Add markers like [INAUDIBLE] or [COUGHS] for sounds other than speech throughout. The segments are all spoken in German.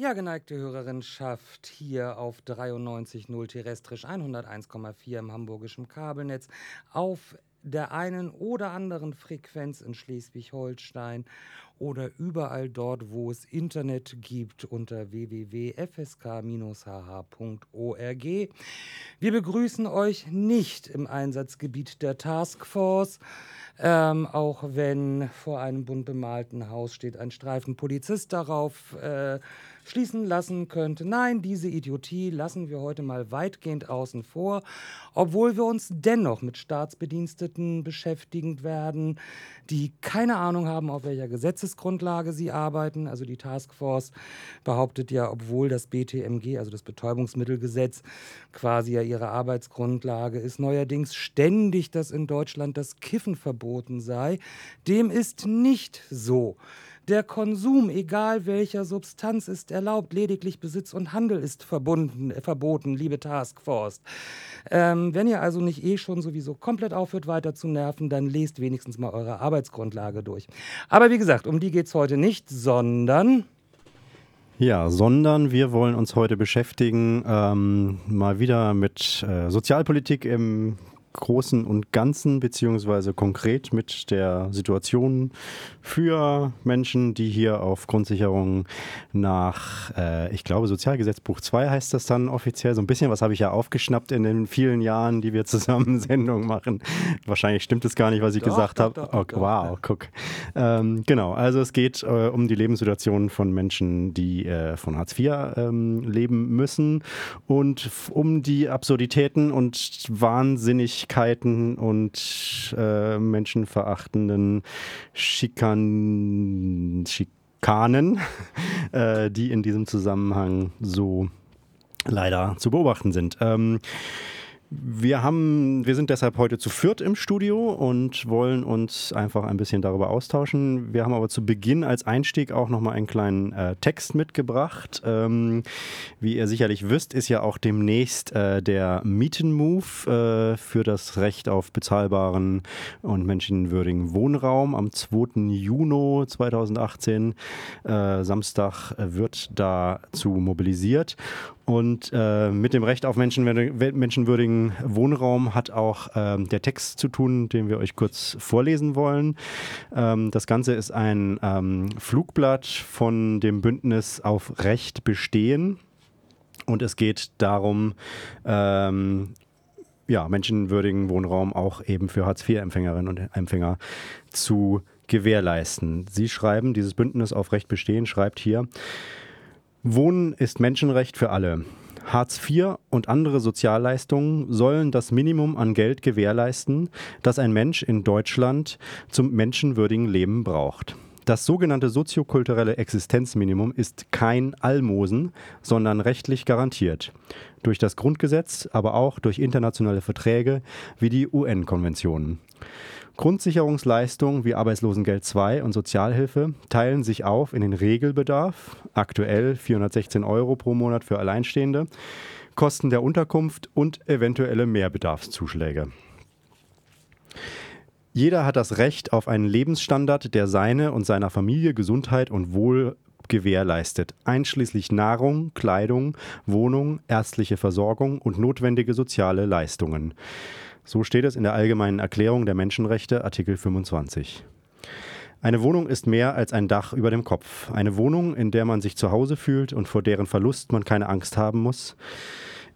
Ja, geneigte Hörerinschaft, hier auf 93.0 terrestrisch 101,4 im hamburgischen Kabelnetz, auf der einen oder anderen Frequenz in Schleswig-Holstein oder überall dort, wo es Internet gibt, unter www.fsk-hh.org. Wir begrüßen euch nicht im Einsatzgebiet der Taskforce, ähm, auch wenn vor einem bunt bemalten Haus steht ein Streifen Polizist darauf. Äh, schließen lassen könnte. Nein, diese Idiotie lassen wir heute mal weitgehend außen vor, obwohl wir uns dennoch mit Staatsbediensteten beschäftigen werden, die keine Ahnung haben, auf welcher Gesetzesgrundlage sie arbeiten. Also die Taskforce behauptet ja, obwohl das BTMG, also das Betäubungsmittelgesetz, quasi ja ihre Arbeitsgrundlage ist, neuerdings ständig, dass in Deutschland das Kiffen verboten sei. Dem ist nicht so. Der Konsum, egal welcher Substanz, ist erlaubt. Lediglich Besitz und Handel ist verbunden, äh, verboten, liebe Taskforce. Ähm, wenn ihr also nicht eh schon sowieso komplett aufhört, weiter zu nerven, dann lest wenigstens mal eure Arbeitsgrundlage durch. Aber wie gesagt, um die geht es heute nicht, sondern. Ja, sondern wir wollen uns heute beschäftigen, ähm, mal wieder mit äh, Sozialpolitik im Großen und Ganzen, beziehungsweise konkret mit der Situation für Menschen, die hier auf Grundsicherung nach, äh, ich glaube, Sozialgesetzbuch 2 heißt das dann offiziell. So ein bisschen was habe ich ja aufgeschnappt in den vielen Jahren, die wir zusammen [LAUGHS] Sendungen machen. Wahrscheinlich stimmt es gar nicht, was ich doch, gesagt habe. Oh, wow, guck. Ähm, genau, also es geht äh, um die Lebenssituation von Menschen, die äh, von Hartz IV ähm, leben müssen und um die Absurditäten und Wahnsinnigkeiten und äh, menschenverachtenden Schikanen Schikan Schikanen, [LAUGHS] äh, die in diesem Zusammenhang so leider zu beobachten sind. Ähm, wir haben, wir sind deshalb heute zu viert im Studio und wollen uns einfach ein bisschen darüber austauschen. Wir haben aber zu Beginn als Einstieg auch nochmal einen kleinen äh, Text mitgebracht. Ähm, wie ihr sicherlich wisst, ist ja auch demnächst äh, der Mietenmove äh, für das Recht auf bezahlbaren und menschenwürdigen Wohnraum am 2. Juni 2018. Äh, Samstag wird dazu mobilisiert. Und äh, mit dem Recht auf menschenwürdigen Wohnraum hat auch ähm, der Text zu tun, den wir euch kurz vorlesen wollen. Ähm, das Ganze ist ein ähm, Flugblatt von dem Bündnis auf Recht bestehen. Und es geht darum, ähm, ja, menschenwürdigen Wohnraum auch eben für Hartz-IV-Empfängerinnen und Empfänger zu gewährleisten. Sie schreiben, dieses Bündnis auf Recht bestehen, schreibt hier, Wohnen ist Menschenrecht für alle. Hartz IV und andere Sozialleistungen sollen das Minimum an Geld gewährleisten, das ein Mensch in Deutschland zum menschenwürdigen Leben braucht. Das sogenannte soziokulturelle Existenzminimum ist kein Almosen, sondern rechtlich garantiert. Durch das Grundgesetz, aber auch durch internationale Verträge wie die UN-Konventionen. Grundsicherungsleistungen wie Arbeitslosengeld II und Sozialhilfe teilen sich auf in den Regelbedarf, aktuell 416 Euro pro Monat für Alleinstehende, Kosten der Unterkunft und eventuelle Mehrbedarfszuschläge. Jeder hat das Recht auf einen Lebensstandard, der seine und seiner Familie Gesundheit und Wohl gewährleistet, einschließlich Nahrung, Kleidung, Wohnung, ärztliche Versorgung und notwendige soziale Leistungen. So steht es in der Allgemeinen Erklärung der Menschenrechte, Artikel 25. Eine Wohnung ist mehr als ein Dach über dem Kopf. Eine Wohnung, in der man sich zu Hause fühlt und vor deren Verlust man keine Angst haben muss,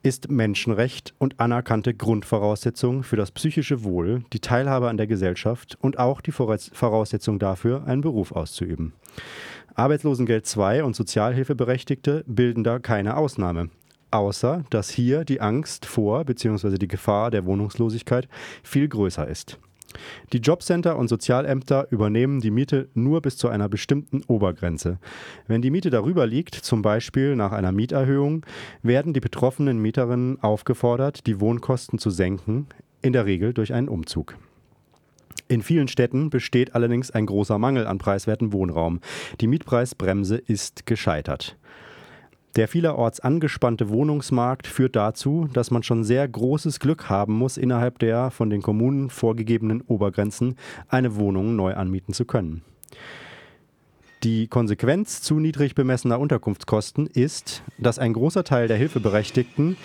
ist Menschenrecht und anerkannte Grundvoraussetzung für das psychische Wohl, die Teilhabe an der Gesellschaft und auch die Voraussetzung dafür, einen Beruf auszuüben. Arbeitslosengeld II und Sozialhilfeberechtigte bilden da keine Ausnahme außer dass hier die Angst vor bzw. die Gefahr der Wohnungslosigkeit viel größer ist. Die Jobcenter und Sozialämter übernehmen die Miete nur bis zu einer bestimmten Obergrenze. Wenn die Miete darüber liegt, zum Beispiel nach einer Mieterhöhung, werden die betroffenen Mieterinnen aufgefordert, die Wohnkosten zu senken, in der Regel durch einen Umzug. In vielen Städten besteht allerdings ein großer Mangel an preiswertem Wohnraum. Die Mietpreisbremse ist gescheitert. Der vielerorts angespannte Wohnungsmarkt führt dazu, dass man schon sehr großes Glück haben muss, innerhalb der von den Kommunen vorgegebenen Obergrenzen eine Wohnung neu anmieten zu können. Die Konsequenz zu niedrig bemessener Unterkunftskosten ist, dass ein großer Teil der Hilfeberechtigten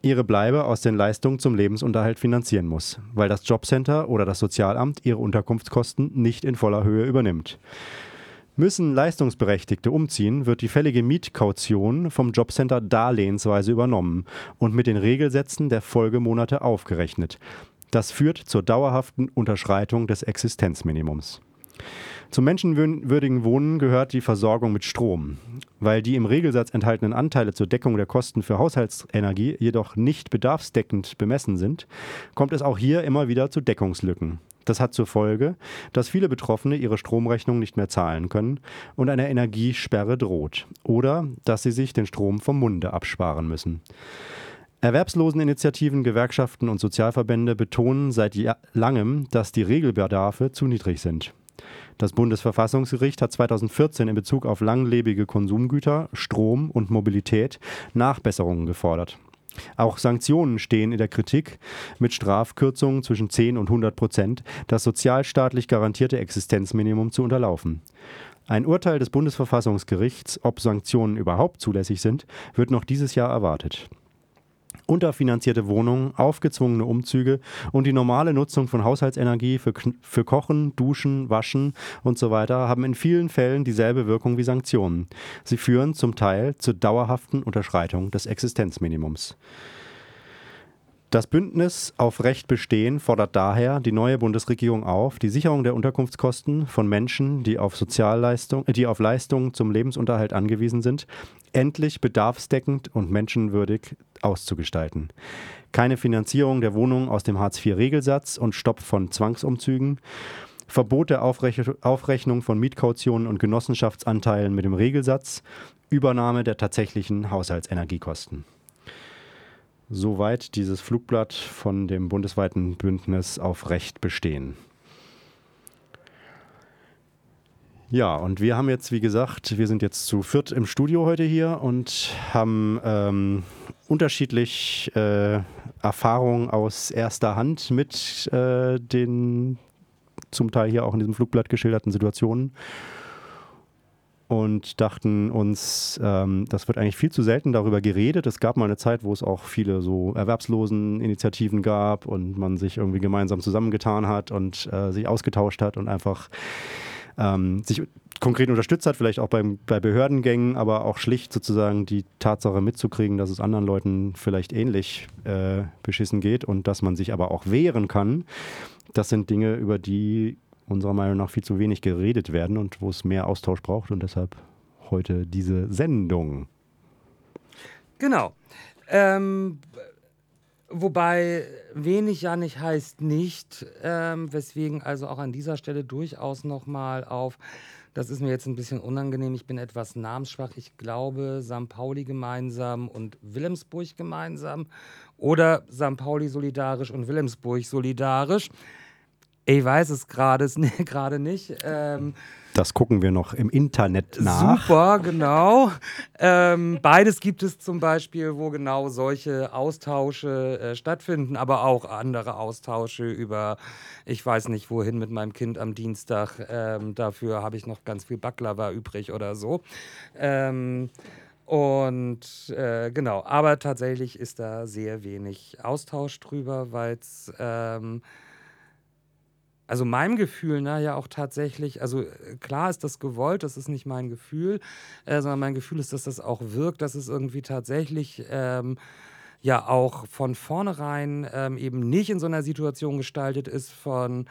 ihre Bleibe aus den Leistungen zum Lebensunterhalt finanzieren muss, weil das Jobcenter oder das Sozialamt ihre Unterkunftskosten nicht in voller Höhe übernimmt. Müssen Leistungsberechtigte umziehen, wird die fällige Mietkaution vom Jobcenter darlehensweise übernommen und mit den Regelsätzen der Folgemonate aufgerechnet. Das führt zur dauerhaften Unterschreitung des Existenzminimums. Zum menschenwürdigen Wohnen gehört die Versorgung mit Strom. Weil die im Regelsatz enthaltenen Anteile zur Deckung der Kosten für Haushaltsenergie jedoch nicht bedarfsdeckend bemessen sind, kommt es auch hier immer wieder zu Deckungslücken. Das hat zur Folge, dass viele Betroffene ihre Stromrechnung nicht mehr zahlen können und eine Energiesperre droht oder dass sie sich den Strom vom Munde absparen müssen. Erwerbsloseninitiativen, Gewerkschaften und Sozialverbände betonen seit langem, dass die Regelbedarfe zu niedrig sind. Das Bundesverfassungsgericht hat 2014 in Bezug auf langlebige Konsumgüter, Strom und Mobilität Nachbesserungen gefordert. Auch Sanktionen stehen in der Kritik, mit Strafkürzungen zwischen 10 und 100 Prozent das sozialstaatlich garantierte Existenzminimum zu unterlaufen. Ein Urteil des Bundesverfassungsgerichts, ob Sanktionen überhaupt zulässig sind, wird noch dieses Jahr erwartet. Unterfinanzierte Wohnungen, aufgezwungene Umzüge und die normale Nutzung von Haushaltsenergie für, für Kochen, Duschen, Waschen und so weiter haben in vielen Fällen dieselbe Wirkung wie Sanktionen. Sie führen zum Teil zur dauerhaften Unterschreitung des Existenzminimums. Das Bündnis auf Recht bestehen fordert daher die neue Bundesregierung auf, die Sicherung der Unterkunftskosten von Menschen, die auf Sozialleistung, die auf Leistungen zum Lebensunterhalt angewiesen sind, endlich bedarfsdeckend und menschenwürdig auszugestalten. Keine Finanzierung der Wohnungen aus dem Hartz-IV-Regelsatz und Stopp von Zwangsumzügen. Verbot der Aufrechnung von Mietkautionen und Genossenschaftsanteilen mit dem Regelsatz. Übernahme der tatsächlichen Haushaltsenergiekosten. Soweit dieses Flugblatt von dem bundesweiten Bündnis auf Recht bestehen. Ja, und wir haben jetzt, wie gesagt, wir sind jetzt zu viert im Studio heute hier und haben ähm, unterschiedlich äh, Erfahrungen aus erster Hand mit äh, den zum Teil hier auch in diesem Flugblatt geschilderten Situationen und dachten uns, ähm, das wird eigentlich viel zu selten darüber geredet. Es gab mal eine Zeit, wo es auch viele so Erwerbsloseninitiativen gab und man sich irgendwie gemeinsam zusammengetan hat und äh, sich ausgetauscht hat und einfach ähm, sich konkret unterstützt hat, vielleicht auch beim, bei Behördengängen, aber auch schlicht sozusagen die Tatsache mitzukriegen, dass es anderen Leuten vielleicht ähnlich äh, beschissen geht und dass man sich aber auch wehren kann. Das sind Dinge, über die unserer Meinung nach viel zu wenig geredet werden und wo es mehr Austausch braucht und deshalb heute diese Sendung. Genau. Ähm, wobei wenig ja nicht heißt nicht, ähm, weswegen also auch an dieser Stelle durchaus nochmal auf, das ist mir jetzt ein bisschen unangenehm, ich bin etwas namensschwach, ich glaube St. Pauli gemeinsam und Wilhelmsburg gemeinsam oder St. Pauli solidarisch und Wilhelmsburg solidarisch. Ich weiß es gerade [LAUGHS] gerade nicht. Ähm, das gucken wir noch im Internet nach. Super, genau. Ähm, beides gibt es zum Beispiel, wo genau solche Austausche äh, stattfinden, aber auch andere Austausche über, ich weiß nicht wohin mit meinem Kind am Dienstag. Ähm, dafür habe ich noch ganz viel Baklava übrig oder so. Ähm, und äh, genau, aber tatsächlich ist da sehr wenig Austausch drüber, weil es ähm, also meinem Gefühl nach ja auch tatsächlich, also äh, klar ist das gewollt, das ist nicht mein Gefühl, äh, sondern mein Gefühl ist, dass das auch wirkt, dass es irgendwie tatsächlich ähm, ja auch von vornherein ähm, eben nicht in so einer Situation gestaltet ist von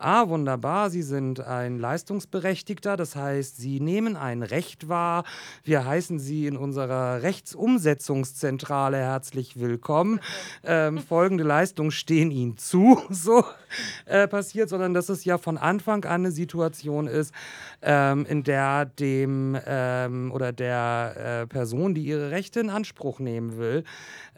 ah, wunderbar, Sie sind ein Leistungsberechtigter, das heißt, Sie nehmen ein Recht wahr. Wir heißen Sie in unserer Rechtsumsetzungszentrale herzlich willkommen. Ähm, folgende Leistungen stehen Ihnen zu, [LAUGHS] so äh, passiert, sondern dass es ja von Anfang an eine Situation ist, ähm, in der dem ähm, oder der äh, Person, die ihre Rechte in Anspruch nehmen will,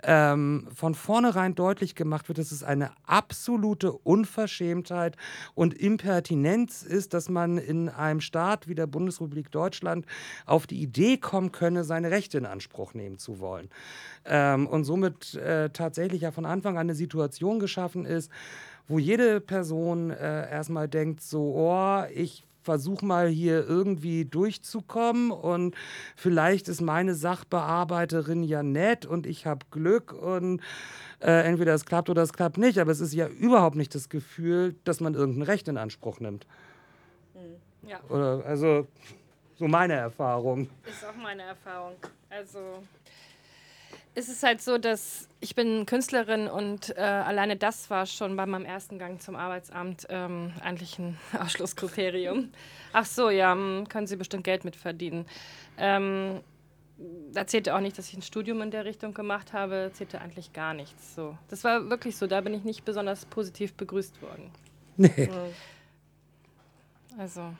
ähm, von vornherein deutlich gemacht wird, dass es eine absolute Unverschämtheit und Impertinenz ist, dass man in einem Staat wie der Bundesrepublik Deutschland auf die Idee kommen könne, seine Rechte in Anspruch nehmen zu wollen. Ähm, und somit äh, tatsächlich ja von Anfang an eine Situation geschaffen ist, wo jede Person äh, erstmal denkt, so, oh, ich versuche mal hier irgendwie durchzukommen und vielleicht ist meine Sachbearbeiterin ja nett und ich habe Glück und äh, entweder es klappt oder es klappt nicht, aber es ist ja überhaupt nicht das Gefühl, dass man irgendein Recht in Anspruch nimmt. Hm, ja. Oder, also so meine Erfahrung. Ist auch meine Erfahrung. Also ist es halt so, dass ich bin Künstlerin und äh, alleine das war schon bei meinem ersten Gang zum Arbeitsamt ähm, eigentlich ein [LAUGHS] Ausschlusskriterium. Ach so, ja, können Sie bestimmt Geld mit verdienen. Ähm, da zählte auch nicht, dass ich ein Studium in der Richtung gemacht habe, zählte eigentlich gar nichts. So. Das war wirklich so, da bin ich nicht besonders positiv begrüßt worden. Nee. Also,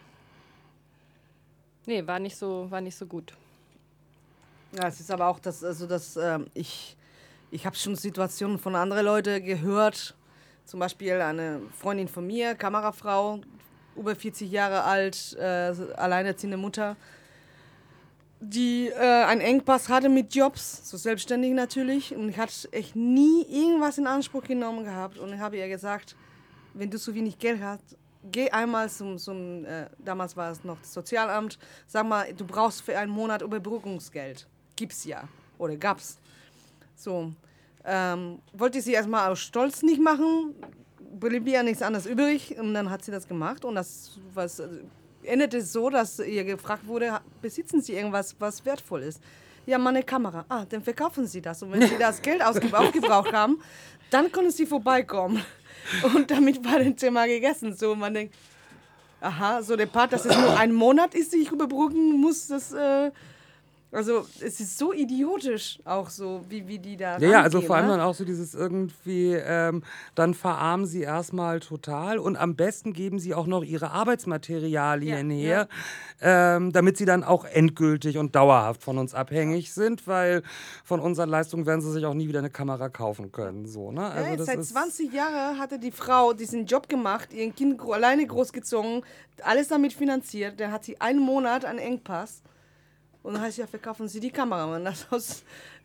nee, war nicht so, war nicht so gut. Ja, es ist aber auch das, also das, äh, ich, ich habe schon Situationen von anderen Leuten gehört. Zum Beispiel eine Freundin von mir, Kamerafrau, über 40 Jahre alt, äh, alleinerziehende Mutter, die äh, einen Engpass hatte mit Jobs, so selbstständig natürlich. Und ich hatte echt nie irgendwas in Anspruch genommen gehabt. Und ich habe ihr gesagt, wenn du so wenig Geld hast, geh einmal zum, zum äh, damals war es noch das Sozialamt, sag mal, du brauchst für einen Monat Überbrückungsgeld gibt's ja oder gab's. So, ähm, wollte sie erstmal aus Stolz nicht machen, blieb ihr nichts anderes übrig und dann hat sie das gemacht und das was äh, endete so, dass ihr gefragt wurde, besitzen Sie irgendwas, was wertvoll ist? Ja, meine Kamera. Ah, dann verkaufen Sie das. Und wenn Sie das Geld [LAUGHS] aufgebraucht haben, dann können Sie vorbeikommen. Und damit war das Thema gegessen. So, man denkt, aha, so der Part, dass es nur ein Monat ist, die ich überbrücken muss, das äh, also es ist so idiotisch auch so, wie, wie die da. Ja, ja, also vor allem ne? dann auch so dieses irgendwie, ähm, dann verarmen sie erstmal total und am besten geben sie auch noch ihre Arbeitsmaterialien ja, her, ja. Ähm, damit sie dann auch endgültig und dauerhaft von uns abhängig sind, weil von unseren Leistungen werden sie sich auch nie wieder eine Kamera kaufen können. So, ne? also ja, seit 20 Jahren hatte die Frau diesen Job gemacht, ihr Kind alleine großgezogen, alles damit finanziert. Dann hat sie einen Monat einen Engpass. Und dann heißt ja, verkaufen Sie die Kamera. Wenn das,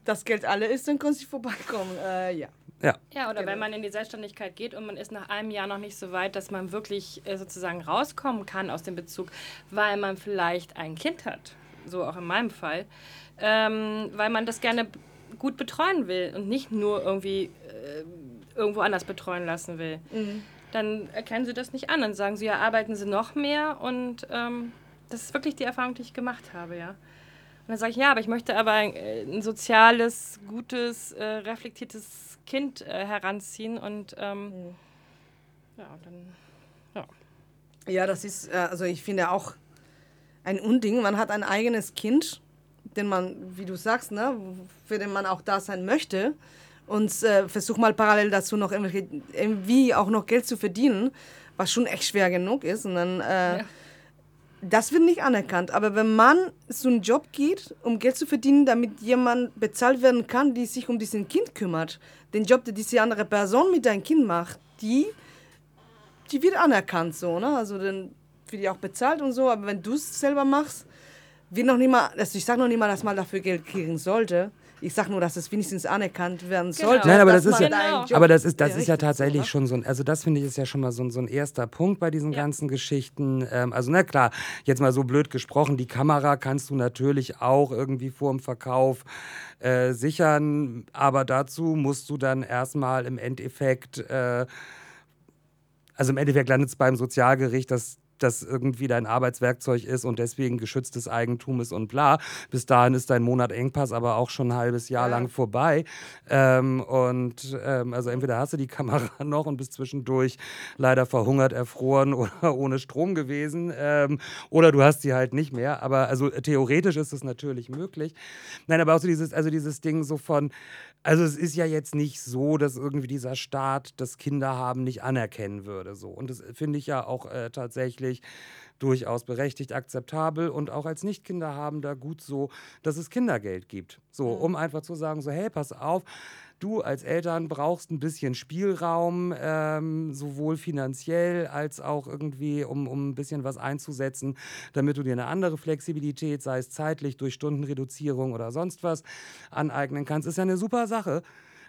das Geld alle ist, dann können Sie vorbeikommen. Äh, ja. Ja. ja, oder genau. wenn man in die Selbstständigkeit geht und man ist nach einem Jahr noch nicht so weit, dass man wirklich äh, sozusagen rauskommen kann aus dem Bezug, weil man vielleicht ein Kind hat, so auch in meinem Fall, ähm, weil man das gerne gut betreuen will und nicht nur irgendwie äh, irgendwo anders betreuen lassen will. Mhm. Dann erkennen sie das nicht an. Dann sagen sie, ja, arbeiten sie noch mehr und ähm, das ist wirklich die Erfahrung, die ich gemacht habe, ja. Und dann sage ich, ja, aber ich möchte aber ein, äh, ein soziales, gutes, äh, reflektiertes Kind äh, heranziehen und ähm, mhm. ja, und dann, ja. Ja, das ist, äh, also ich finde auch ein Unding. Man hat ein eigenes Kind, den man, wie du sagst, ne, für den man auch da sein möchte und äh, versuch mal parallel dazu noch irgendwie auch noch Geld zu verdienen, was schon echt schwer genug ist. Und dann äh, ja das wird nicht anerkannt. Aber wenn man zu einem Job geht, um Geld zu verdienen, damit jemand bezahlt werden kann, die sich um diesen Kind kümmert, den Job, den diese andere Person mit deinem Kind macht, die, die wird anerkannt so, ne? Also dann wird die auch bezahlt und so. Aber wenn du es selber machst, wird noch nicht mal, also ich sage noch nicht mal, dass man dafür Geld kriegen sollte. Ich sage nur, dass es wenigstens anerkannt werden genau. sollte. Nein, aber das ist ja, genau. aber das ist, das ist ja tatsächlich so, schon so ein, also das finde ich ist ja schon mal so ein, so ein erster Punkt bei diesen ja. ganzen Geschichten. Ähm, also na klar, jetzt mal so blöd gesprochen, die Kamera kannst du natürlich auch irgendwie vor dem Verkauf äh, sichern, aber dazu musst du dann erstmal im Endeffekt äh, also im Endeffekt landet es beim Sozialgericht, dass das irgendwie dein Arbeitswerkzeug ist und deswegen geschütztes Eigentum ist und bla. Bis dahin ist dein Monat Engpass aber auch schon ein halbes Jahr ja. lang vorbei. Ähm, und ähm, also entweder hast du die [LAUGHS] Kamera noch und bist zwischendurch leider verhungert, erfroren oder [LAUGHS] ohne Strom gewesen ähm, oder du hast sie halt nicht mehr. Aber also theoretisch ist es natürlich möglich. Nein, aber auch so dieses, also dieses Ding so von, also es ist ja jetzt nicht so, dass irgendwie dieser Staat das Kinderhaben nicht anerkennen würde. So. Und das finde ich ja auch äh, tatsächlich durchaus berechtigt, akzeptabel und auch als Nicht-Kinderhabender gut so, dass es Kindergeld gibt. So, mhm. um einfach zu sagen, so, hey, pass auf, du als Eltern brauchst ein bisschen Spielraum, ähm, sowohl finanziell als auch irgendwie, um, um ein bisschen was einzusetzen, damit du dir eine andere Flexibilität, sei es zeitlich durch Stundenreduzierung oder sonst was, aneignen kannst. Ist ja eine super Sache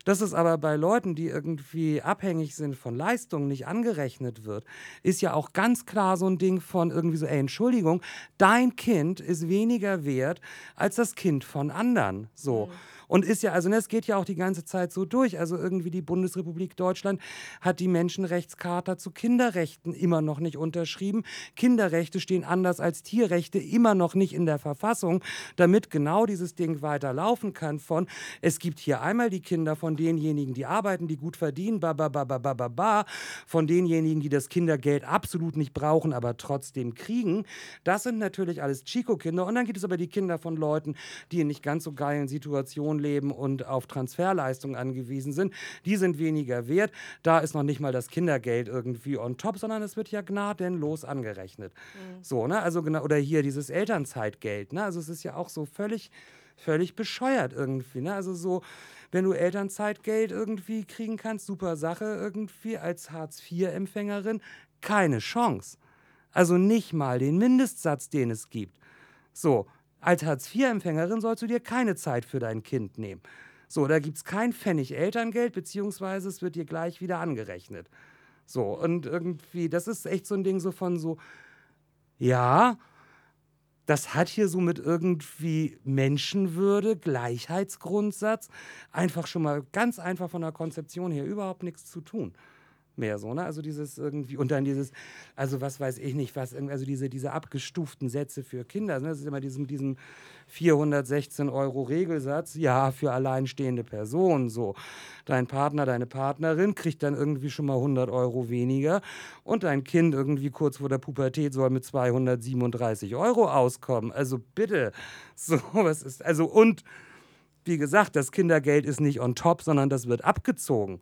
Dass es aber bei Leuten, die irgendwie abhängig sind von Leistungen, nicht angerechnet wird, ist ja auch ganz klar so ein Ding von irgendwie so, ey, Entschuldigung, dein Kind ist weniger wert als das Kind von anderen. So. Mhm. Und ist ja, also ne, es geht ja auch die ganze Zeit so durch. Also irgendwie die Bundesrepublik Deutschland hat die Menschenrechtscharta zu Kinderrechten immer noch nicht unterschrieben. Kinderrechte stehen anders als Tierrechte immer noch nicht in der Verfassung, damit genau dieses Ding weiterlaufen kann von, es gibt hier einmal die Kinder von denjenigen, die arbeiten, die gut verdienen, ba, ba, ba, ba, ba, ba, ba, von denjenigen, die das Kindergeld absolut nicht brauchen, aber trotzdem kriegen. Das sind natürlich alles Chico-Kinder. Und dann gibt es aber die Kinder von Leuten, die in nicht ganz so geilen Situationen leben und auf Transferleistungen angewiesen sind, die sind weniger wert. Da ist noch nicht mal das Kindergeld irgendwie on top, sondern es wird ja gnadenlos angerechnet. Mhm. So, ne? Also genau, oder hier dieses Elternzeitgeld, ne? Also es ist ja auch so völlig, völlig bescheuert irgendwie, ne? Also so, wenn du Elternzeitgeld irgendwie kriegen kannst, super Sache irgendwie als Hartz-IV-Empfängerin, keine Chance. Also nicht mal den Mindestsatz, den es gibt. So, als Hartz-IV-Empfängerin sollst du dir keine Zeit für dein Kind nehmen. So, da gibt es kein Pfennig Elterngeld, beziehungsweise es wird dir gleich wieder angerechnet. So, und irgendwie, das ist echt so ein Ding so von so, ja, das hat hier so mit irgendwie Menschenwürde, Gleichheitsgrundsatz, einfach schon mal ganz einfach von der Konzeption her überhaupt nichts zu tun mehr so, ne? Also dieses irgendwie und dann dieses, also was weiß ich nicht, was, also diese, diese abgestuften Sätze für Kinder, ne? das ist immer diesem, diesem 416 Euro Regelsatz, ja, für alleinstehende Personen so. Dein Partner, deine Partnerin kriegt dann irgendwie schon mal 100 Euro weniger und dein Kind irgendwie kurz vor der Pubertät soll mit 237 Euro auskommen. Also bitte, [LAUGHS] so was ist, also und wie gesagt, das Kindergeld ist nicht on top, sondern das wird abgezogen.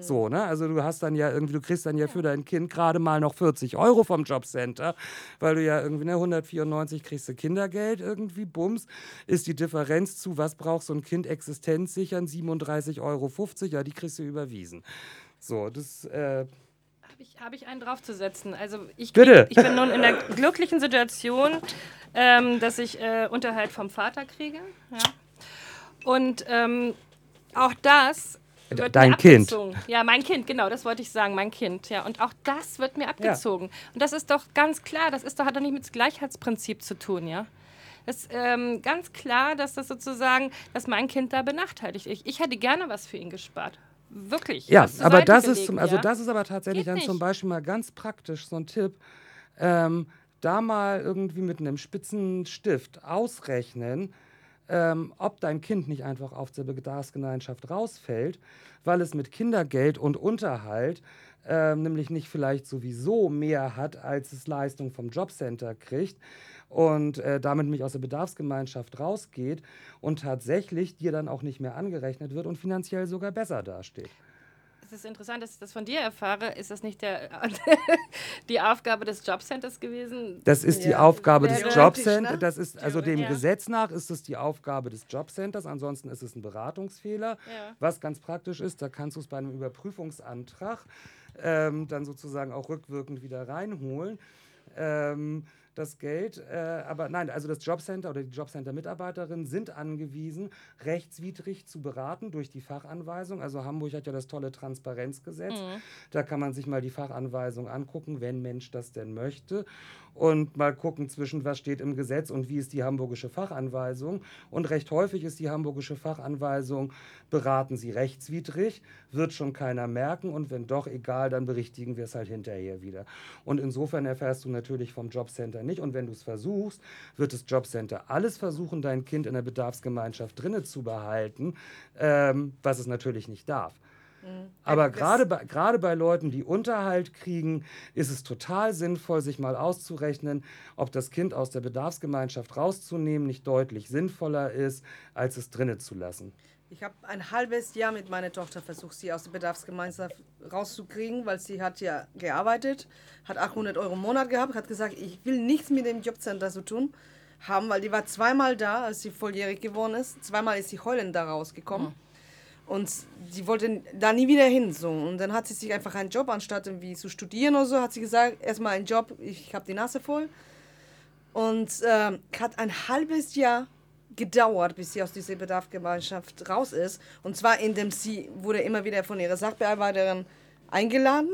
So, ne? Also du hast dann ja irgendwie, du kriegst dann ja für dein Kind gerade mal noch 40 Euro vom Jobcenter, weil du ja irgendwie, ne, 194 kriegst du Kindergeld irgendwie, bums, ist die Differenz zu, was braucht so ein Kind existenzsichern, 37,50 Euro, ja, die kriegst du überwiesen. So, das, äh, habe ich, hab ich einen draufzusetzen. Also ich, Bitte. ich bin nun in der glücklichen Situation, ähm, dass ich äh, Unterhalt vom Vater kriege. Ja. Und ähm, auch das wird Dein Kind. Ja, mein Kind, genau, das wollte ich sagen, mein Kind. Ja, und auch das wird mir abgezogen. Ja. Und das ist doch ganz klar, das ist doch, hat doch nicht mit dem Gleichheitsprinzip zu tun, ja. Das ist ähm, ganz klar, dass das sozusagen, dass mein Kind da benachteiligt ist. Ich, ich hätte gerne was für ihn gespart. Wirklich. Ja, aber das gelegen, ist zum, also ja? das ist aber tatsächlich Geht dann nicht. zum Beispiel mal ganz praktisch so ein Tipp. Ähm, da mal irgendwie mit einem spitzen Stift ausrechnen, ähm, ob dein Kind nicht einfach auf der Bedarfsgemeinschaft rausfällt, weil es mit Kindergeld und Unterhalt äh, nämlich nicht vielleicht sowieso mehr hat, als es Leistung vom Jobcenter kriegt und äh, damit nämlich aus der Bedarfsgemeinschaft rausgeht und tatsächlich dir dann auch nicht mehr angerechnet wird und finanziell sogar besser dasteht es ist interessant, dass ich das von dir erfahre. Ist das nicht der, [LAUGHS] die Aufgabe des Jobcenters gewesen? Das ist die ja. Aufgabe des Jobcenters. Ne? Das ist also dem ja. Gesetz nach ist es die Aufgabe des Jobcenters. Ansonsten ist es ein Beratungsfehler. Ja. Was ganz praktisch ist, da kannst du es bei einem Überprüfungsantrag ähm, dann sozusagen auch rückwirkend wieder reinholen. Ähm, das Geld. Äh, aber nein, also das Jobcenter oder die Jobcenter-Mitarbeiterinnen sind angewiesen, rechtswidrig zu beraten durch die Fachanweisung. Also Hamburg hat ja das tolle Transparenzgesetz. Mhm. Da kann man sich mal die Fachanweisung angucken, wenn Mensch das denn möchte und mal gucken zwischen, was steht im Gesetz und wie ist die hamburgische Fachanweisung. Und recht häufig ist die hamburgische Fachanweisung, beraten Sie rechtswidrig, wird schon keiner merken und wenn doch, egal, dann berichtigen wir es halt hinterher wieder. Und insofern erfährst du natürlich vom Jobcenter nicht und wenn du es versuchst, wird das Jobcenter alles versuchen, dein Kind in der Bedarfsgemeinschaft drinne zu behalten, ähm, was es natürlich nicht darf. Mhm. Aber gerade bei, gerade bei Leuten, die Unterhalt kriegen, ist es total sinnvoll, sich mal auszurechnen, ob das Kind aus der Bedarfsgemeinschaft rauszunehmen nicht deutlich sinnvoller ist, als es drinnen zu lassen. Ich habe ein halbes Jahr mit meiner Tochter versucht, sie aus der Bedarfsgemeinschaft rauszukriegen, weil sie hat ja gearbeitet, hat 800 Euro im Monat gehabt, hat gesagt, ich will nichts mit dem Jobcenter zu tun haben, weil die war zweimal da, als sie volljährig geworden ist. Zweimal ist sie heulend da rausgekommen. Mhm. Und sie wollte da nie wieder hin. So. Und dann hat sie sich einfach einen Job, anstatt irgendwie zu studieren oder so, hat sie gesagt, erstmal einen Job, ich habe die Nase voll. Und äh, hat ein halbes Jahr gedauert, bis sie aus dieser Bedarfsgemeinschaft raus ist. Und zwar indem sie wurde immer wieder von ihrer Sachbearbeiterin eingeladen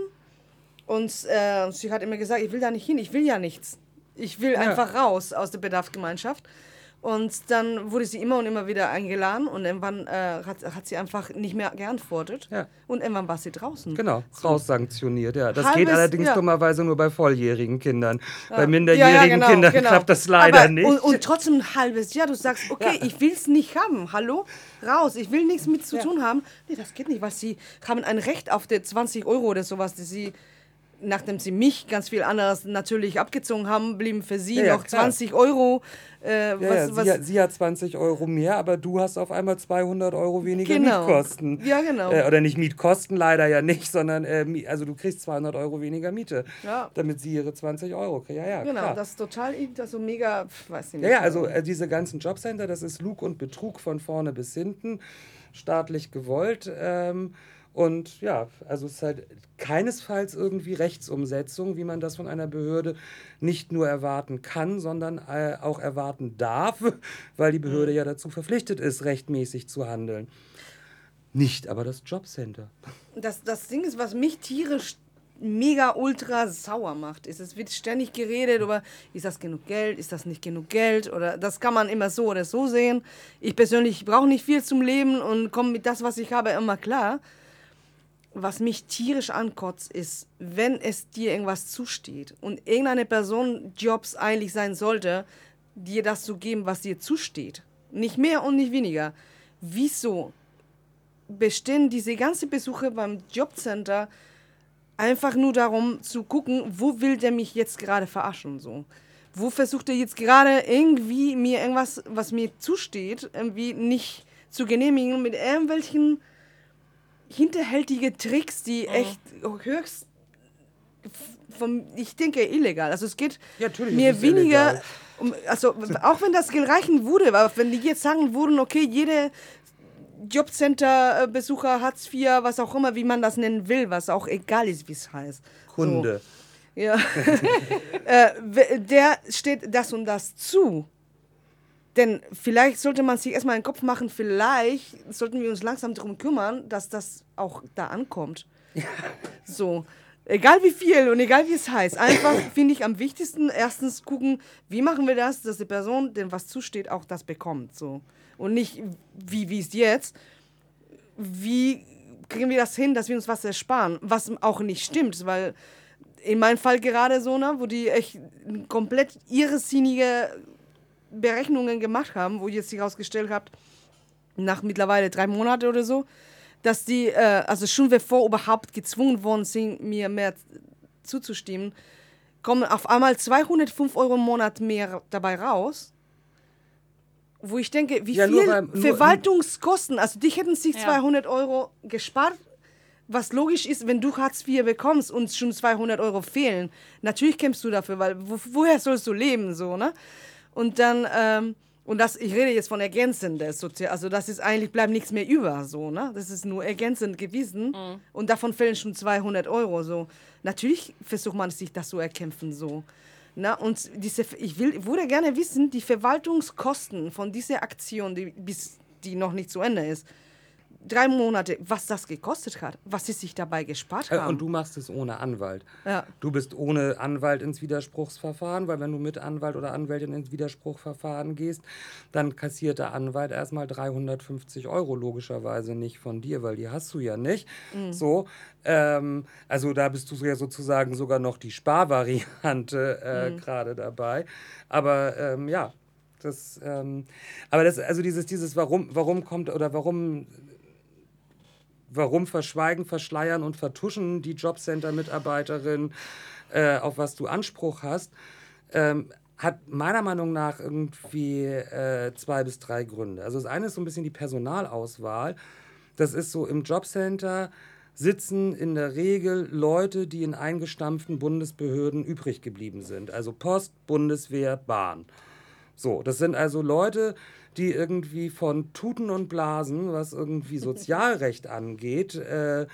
und äh, sie hat immer gesagt, ich will da nicht hin, ich will ja nichts. Ich will Ja. einfach raus aus der Bedarfsgemeinschaft. Und dann wurde sie immer und immer wieder eingeladen und irgendwann äh, hat, hat sie einfach nicht mehr geantwortet. Ja. Und irgendwann war sie draußen. Genau, raussanktioniert, ja. Das Halbes- geht allerdings ja. dummerweise nur bei volljährigen Kindern. Bei Ja, minderjährigen genau, Kindern genau. klappt das leider Aber, nicht. Und, und trotzdem ein halbes Jahr, du sagst, okay, ich will es nicht haben, hallo, raus, ich will nichts mit zu tun haben. Nee, das geht nicht, weil sie haben ein Recht auf die 20 Euro oder sowas, die sie, nachdem sie mich ganz viel anderes natürlich abgezogen haben, blieben für sie Ja, noch klar. 20 Euro. Äh, ja, was, ja, was, sie, hat, sie hat 20 Euro mehr, aber du hast auf einmal 200 Euro weniger Genau. Mietkosten. Ja, genau. Äh, oder nicht Mietkosten, leider ja nicht, sondern äh, also du kriegst 200 Euro weniger Miete, Ja. damit sie ihre 20 Euro kriegt. Ja, ja, genau, klar. das ist total, also mega, pf, weiß ich nicht. Ja, ja, also äh, diese ganzen Jobcenter, das ist Lug und Betrug von vorne bis hinten, staatlich gewollt. Ähm, und ja, also es ist halt keinesfalls irgendwie Rechtsumsetzung, wie man das von einer Behörde nicht nur erwarten kann, sondern äh, auch erwarten darf, [LAUGHS] weil die Behörde ja dazu verpflichtet ist, rechtmäßig zu handeln. Nicht aber das Jobcenter. Das, das Ding ist, was mich tierisch mega ultra sauer macht, ist, es wird ständig geredet über, ist das genug Geld, ist das nicht genug Geld oder das kann man immer so oder so sehen. Ich persönlich brauche nicht viel zum Leben und komme mit das, was ich habe, immer klar. Was mich tierisch ankotzt, ist, wenn es dir irgendwas zusteht und irgendeine Person Jobs eigentlich sein sollte, dir das zu geben, was dir zusteht. Nicht mehr und nicht weniger. Wieso bestehen diese ganzen Besuche beim Jobcenter einfach nur darum zu gucken, wo will der mich jetzt gerade verarschen so. Wo versucht er jetzt gerade irgendwie mir irgendwas, was mir zusteht, irgendwie nicht zu genehmigen mit irgendwelchen hinterhältige Tricks, die echt höchst vom, ich denke, illegal. Also es geht Ja, mir weniger, um, also auch wenn das gereichen würde, aber wenn die jetzt sagen würden, okay, jede Jobcenter-Besucher, Hartz IV, was auch immer, wie man das nennen will, was auch egal ist, wie es heißt. Kunde. So, ja. [LAUGHS] äh, der steht das und das zu. Denn vielleicht sollte man sich erstmal einen Kopf machen, vielleicht sollten wir uns langsam darum kümmern, dass das auch da ankommt. So. Egal wie viel und egal wie es heißt. Einfach [COUGHS] finde ich am wichtigsten erstens gucken, wie machen wir das, dass die Person, dem was zusteht, auch das bekommt. So. Und nicht wie, wie es jetzt. Wie kriegen wir das hin, dass wir uns was ersparen? Was auch nicht stimmt, weil in meinem Fall gerade so, ne, wo die echt komplett irrsinnige Berechnungen gemacht haben, wo jetzt sich herausgestellt habt, nach mittlerweile drei Monaten oder so, dass die, äh, also schon bevor überhaupt gezwungen worden sind, mir mehr zuzustimmen, kommen auf einmal 205 Euro im Monat mehr dabei raus. Wo ich denke, wie Ja, viel nur- Verwaltungskosten, also die hätten sich Ja. 200 Euro gespart, was logisch ist, wenn du Hartz IV bekommst und schon 200 Euro fehlen. Natürlich kämpfst du dafür, weil wo, woher sollst du leben, so, ne? Und dann, ähm, und das, ich rede jetzt von ergänzendes Sozial, also das ist eigentlich, bleibt nichts mehr über, so, ne? Das ist nur ergänzend gewesen und davon fehlen schon 200 Euro, so. Natürlich versucht man sich das zu erkämpfen, so. Na, und diese, ich will, würde gerne wissen, die Verwaltungskosten von dieser Aktion, die, bis die noch nicht zu Ende ist, drei Monate, was das gekostet hat, was sie sich dabei gespart Äh, haben. Und du machst es ohne Anwalt. Ja. Du bist ohne Anwalt ins Widerspruchsverfahren, weil wenn du mit Anwalt oder Anwältin ins Widerspruchsverfahren gehst, dann kassiert der Anwalt erstmal 350 Euro logischerweise nicht von dir, weil die hast du ja nicht. So, ähm, also da bist du ja sozusagen sogar noch die Sparvariante äh, gerade dabei. Aber ähm, ja, das, ähm, aber das, also dieses, dieses, warum, warum kommt oder warum warum verschweigen, verschleiern und vertuschen die Jobcenter-Mitarbeiterin, äh, auf was du Anspruch hast, ähm, hat meiner Meinung nach irgendwie äh, zwei bis drei Gründe. Also das eine ist so ein bisschen die Personalauswahl. Das ist so im Jobcenter sitzen in der Regel Leute, die in eingestampften Bundesbehörden übrig geblieben sind. Also Post, Bundeswehr, Bahn. So, das sind also Leute, die irgendwie von Tuten und Blasen, was irgendwie Sozialrecht [LAUGHS] angeht, äh,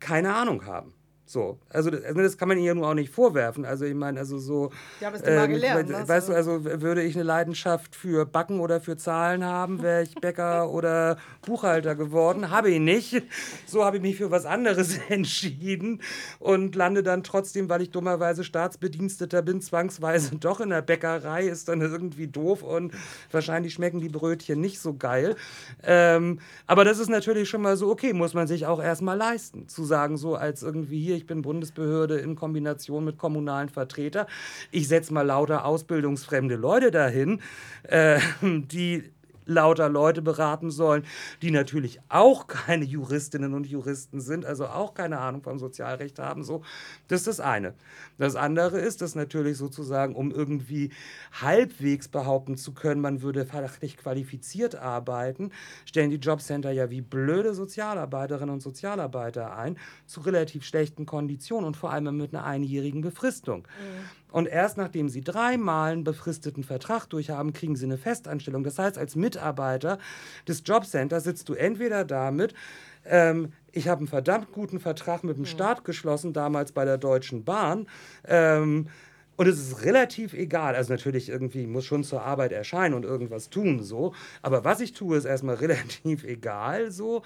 keine Ahnung haben. So, also das, also das kann man ihnen ja nur auch nicht vorwerfen. Also ich meine, also so. Ja, aber ist ähm, mal gelernt. We weißt du, also würde ich eine Leidenschaft für Backen oder für Zahlen haben, wäre ich Bäcker [LAUGHS] oder Buchhalter geworden. Habe ich nicht. So habe ich mich für was anderes [LAUGHS] entschieden und lande dann trotzdem, weil ich dummerweise Staatsbediensteter bin, zwangsweise [LAUGHS] doch in der Bäckerei. Ist dann irgendwie doof und wahrscheinlich schmecken die Brötchen nicht so geil. Ähm, aber das ist natürlich schon mal so, okay, muss man sich auch erstmal leisten, zu sagen, so als irgendwie hier ich bin Bundesbehörde in Kombination mit kommunalen Vertretern. Ich setze mal lauter ausbildungsfremde Leute dahin, äh, die lauter Leute beraten sollen, die natürlich auch keine Juristinnen und Juristen sind, also auch keine Ahnung vom Sozialrecht haben. So, das ist das eine. Das andere ist, dass natürlich sozusagen, um irgendwie halbwegs behaupten zu können, man würde fachlich qualifiziert arbeiten, stellen die Jobcenter ja wie blöde Sozialarbeiterinnen und Sozialarbeiter ein, zu relativ schlechten Konditionen und vor allem mit einer einjährigen Befristung. Mhm. Und erst nachdem sie dreimal einen befristeten Vertrag durchhaben, kriegen sie eine Festanstellung. Das heißt, als Mitarbeiter des Jobcenters sitzt du entweder damit, ähm, ich habe einen verdammt guten Vertrag mit dem Staat geschlossen, damals bei der Deutschen Bahn. Ähm, und es ist relativ egal. Also natürlich irgendwie muss schon zur Arbeit erscheinen und irgendwas tun so. Aber was ich tue, ist erstmal [LAUGHS] relativ egal so.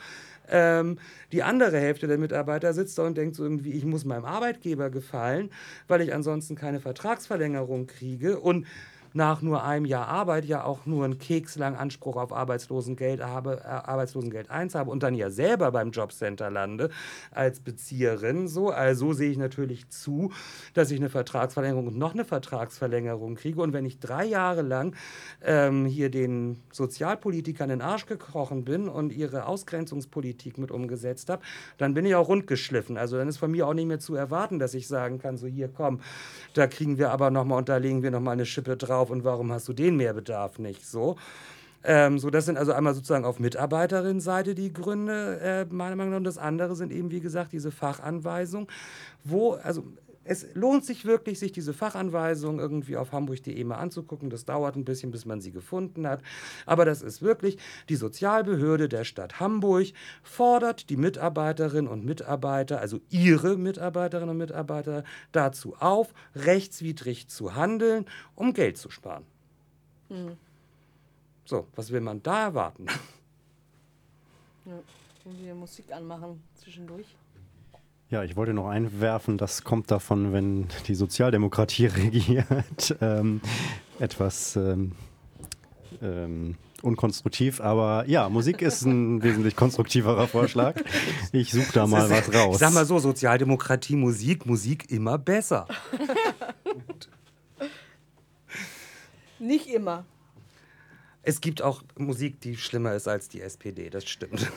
Ähm, die andere Hälfte der Mitarbeiter sitzt da und denkt so irgendwie, ich muss meinem Arbeitgeber gefallen, weil ich ansonsten keine Vertragsverlängerung kriege. Und nach nur einem Jahr Arbeit ja auch nur einen kekslang Anspruch auf Arbeitslosengeld habe, äh, Arbeitslosengeld 1 habe und dann ja selber beim Jobcenter lande als Bezieherin. So. Also sehe ich natürlich zu, dass ich eine Vertragsverlängerung und noch eine Vertragsverlängerung kriege. Und wenn ich drei Jahre lang ähm, hier den Sozialpolitikern in den Arsch gekrochen bin und ihre Ausgrenzungspolitik mit umgesetzt habe, dann bin ich auch rundgeschliffen. Also dann ist von mir auch nicht mehr zu erwarten, dass ich sagen kann, so hier komm, da kriegen wir aber nochmal und da legen wir nochmal eine Schippe drauf drauf und warum hast du den Mehrbedarf nicht so? Ähm, so, das sind also einmal sozusagen auf Mitarbeiterinnenseite die Gründe, äh, meiner Meinung nach. Und das andere sind eben, wie gesagt, diese Fachanweisung, wo, also es lohnt sich wirklich, sich diese Fachanweisung irgendwie auf hamburg.de mal anzugucken. Das dauert ein bisschen, bis man sie gefunden hat. Aber das ist wirklich, die Sozialbehörde der Stadt Hamburg fordert die Mitarbeiterinnen und Mitarbeiter, also ihre Mitarbeiterinnen und Mitarbeiter, dazu auf, rechtswidrig zu handeln, um Geld zu sparen. Mhm. So, was will man da erwarten? Ja, irgendwie Musik anmachen zwischendurch. Ja, ich wollte noch einwerfen, das kommt davon, wenn die Sozialdemokratie [LAUGHS] regiert. Ähm, etwas ähm, ähm, unkonstruktiv, aber ja, Musik ist ein [LAUGHS] wesentlich konstruktiverer Vorschlag. Ich suche da mal was raus. Ich sag mal so, Sozialdemokratie, Musik, Musik immer besser. [LAUGHS] Nicht immer. Es gibt auch Musik, die schlimmer ist als die SPD, das stimmt.